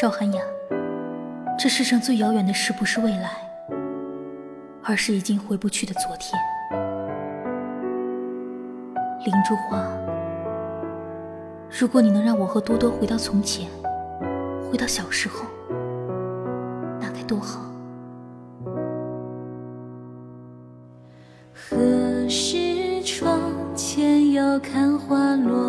赵涵雅，这世上最遥远的事不是未来，而是已经回不去的昨天。林珠花，如果你能让我和多多回到从前，回到小时候，那该多好。何时窗前要看花落？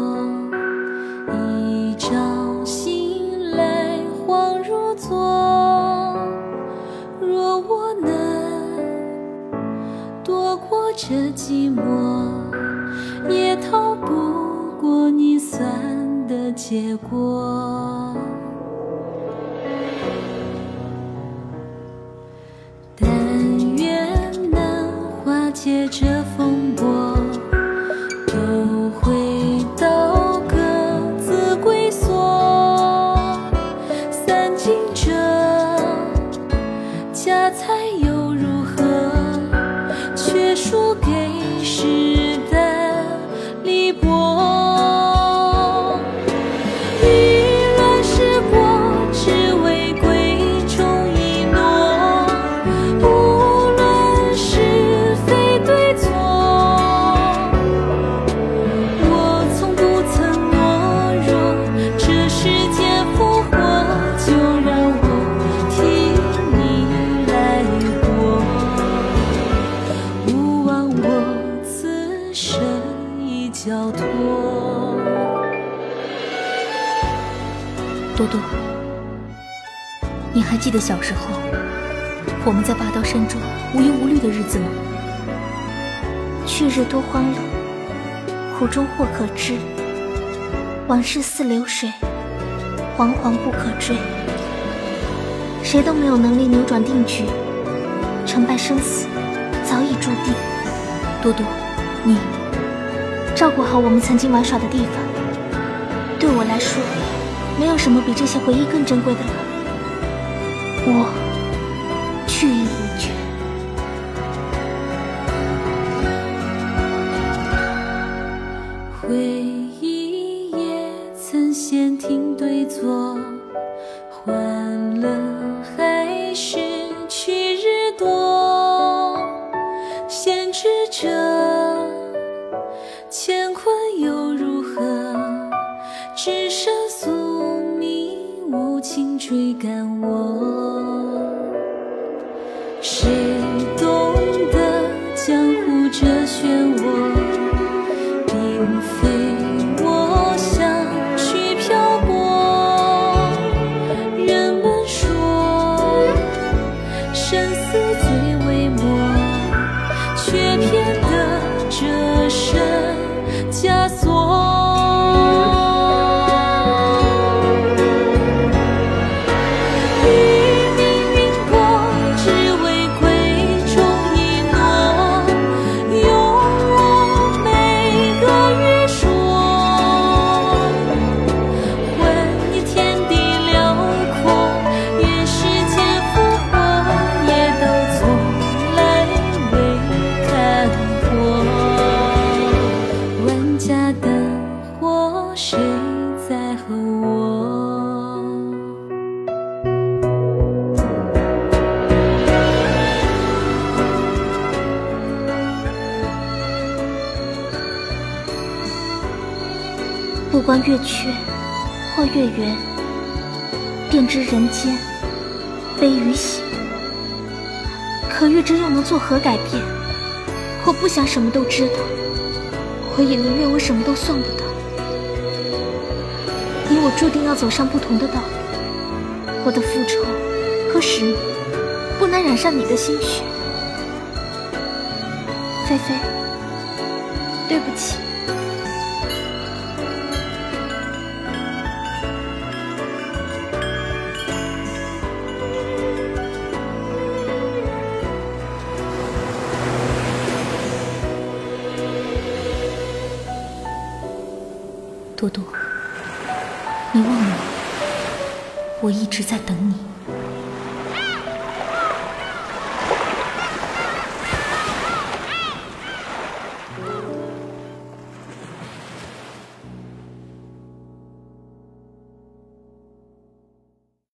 这寂寞，也逃不过你算的结果。但愿能化解这风波，交托。多多，你还记得小时候我们在霸刀山中无忧无虑的日子吗？去日多欢乐，苦中或可知。往事似流水，惶惶不可追。谁都没有能力扭转定局，成败生死早已注定。多多，你照顾好我们曾经玩耍的地方，对我来说，没有什么比这些回忆更珍贵的了。我去意已决。回忆也曾闲庭对坐，谁懂得江湖这漩？不管月缺或月圆，便知人间悲与喜。可欲知又能作何改变？我不想什么都知道，我也宁愿我什么都算不到。你我注定要走上不同的道路，我的复仇和使命不能染上你的心血。菲菲，对不起。你忘了，我一直在等你。